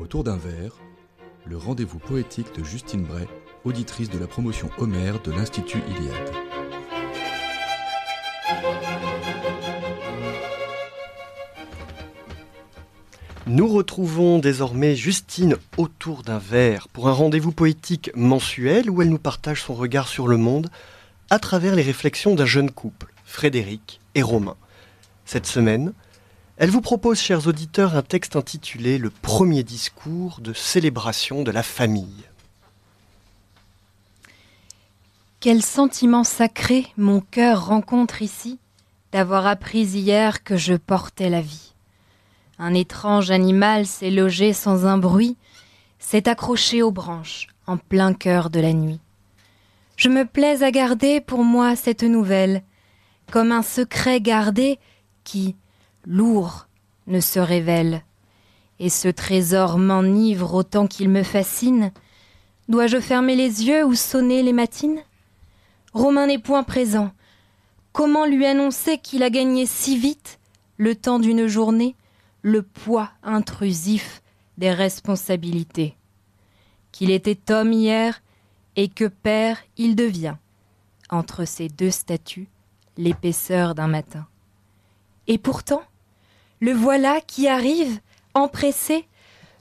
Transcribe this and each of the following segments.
Autour d'un verre, le rendez-vous poétique de Justine Bray, auditrice de la promotion Homère de l'Institut Iliade. Nous retrouvons désormais Justine autour d'un verre pour un rendez-vous poétique mensuel où elle nous partage son regard sur le monde à travers les réflexions d'un jeune couple, Frédéric et Romain. Cette semaine, elle vous propose, chers auditeurs, un texte intitulé Le premier discours de célébration de la famille. Quel sentiment sacré mon cœur rencontre ici d'avoir appris hier que je portais la vie. Un étrange animal s'est logé sans un bruit, s'est accroché aux branches en plein cœur de la nuit. Je me plais à garder pour moi cette nouvelle, comme un secret gardé qui, lourd, ne se révèle. Et ce trésor m'enivre autant qu'il me fascine. Dois-je fermer les yeux ou sonner les matines? Romain n'est point présent. Comment lui annoncer qu'il a gagné si vite le temps d'une journée le poids intrusif des responsabilités? Qu'il était homme hier et que père il devient, entre ces deux statues, l'épaisseur d'un matin. Et pourtant, le voilà qui arrive, empressé,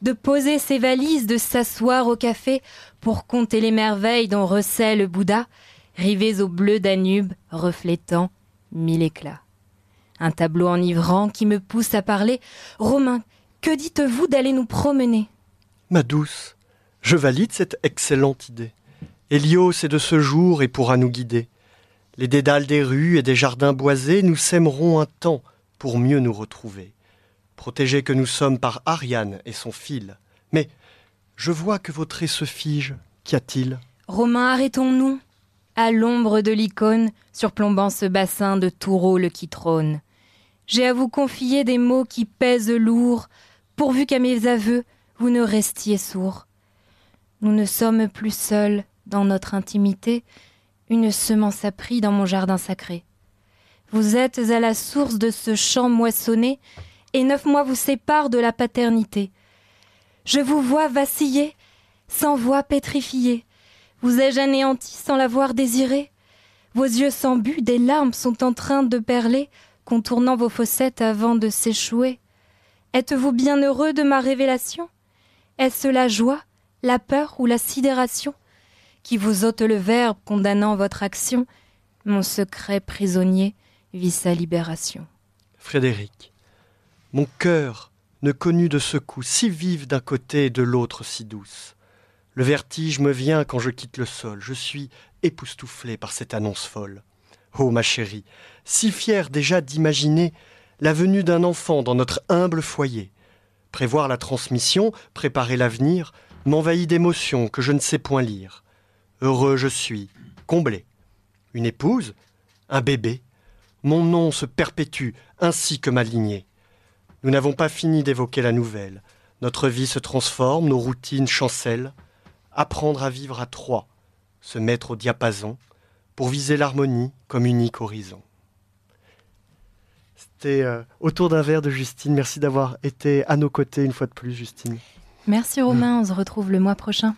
de poser ses valises, de s'asseoir au café pour compter les merveilles dont recèle Bouddha, rivés au bleu Danube, reflétant mille éclats un tableau enivrant qui me pousse à parler. Romain, que dites-vous d'aller nous promener? Ma douce, je valide cette excellente idée. Hélios est de ce jour et pourra nous guider. Les dédales des rues et des jardins boisés nous sèmeront un temps pour mieux nous retrouver. Protégés que nous sommes par Ariane et son fil. Mais je vois que vos traits se figent. Qu'y a-t-il? Romain, arrêtons-nous. À l'ombre de l'icône, surplombant ce bassin de rôle qui trône. J'ai à vous confier des mots qui pèsent lourd, pourvu qu'à mes aveux vous ne restiez sourds. Nous ne sommes plus seuls dans notre intimité, une semence a pris dans mon jardin sacré. Vous êtes à la source de ce champ moissonné, et neuf mois vous séparent de la paternité. Je vous vois vaciller, sans voix pétrifiée. Vous ai-je anéanti sans l'avoir désiré? Vos yeux sans but, des larmes sont en train de perler contournant vos fossettes avant de s'échouer. Êtes-vous bien heureux de ma révélation? Est-ce la joie, la peur ou la sidération qui vous ôte le verbe condamnant votre action Mon secret prisonnier? Vit sa libération. Frédéric, mon cœur ne connut de secousse si vive d'un côté et de l'autre si douce. Le vertige me vient quand je quitte le sol, je suis époustouflé par cette annonce folle. Oh ma chérie, si fière déjà d'imaginer la venue d'un enfant dans notre humble foyer. Prévoir la transmission, préparer l'avenir, m'envahit d'émotions que je ne sais point lire. Heureux je suis, comblé. Une épouse, un bébé, mon nom se perpétue ainsi que ma lignée. Nous n'avons pas fini d'évoquer la nouvelle. Notre vie se transforme, nos routines chancellent. Apprendre à vivre à trois, se mettre au diapason, pour viser l'harmonie comme unique horizon. C'était euh, autour d'un verre de Justine. Merci d'avoir été à nos côtés une fois de plus, Justine. Merci Romain, on se retrouve le mois prochain.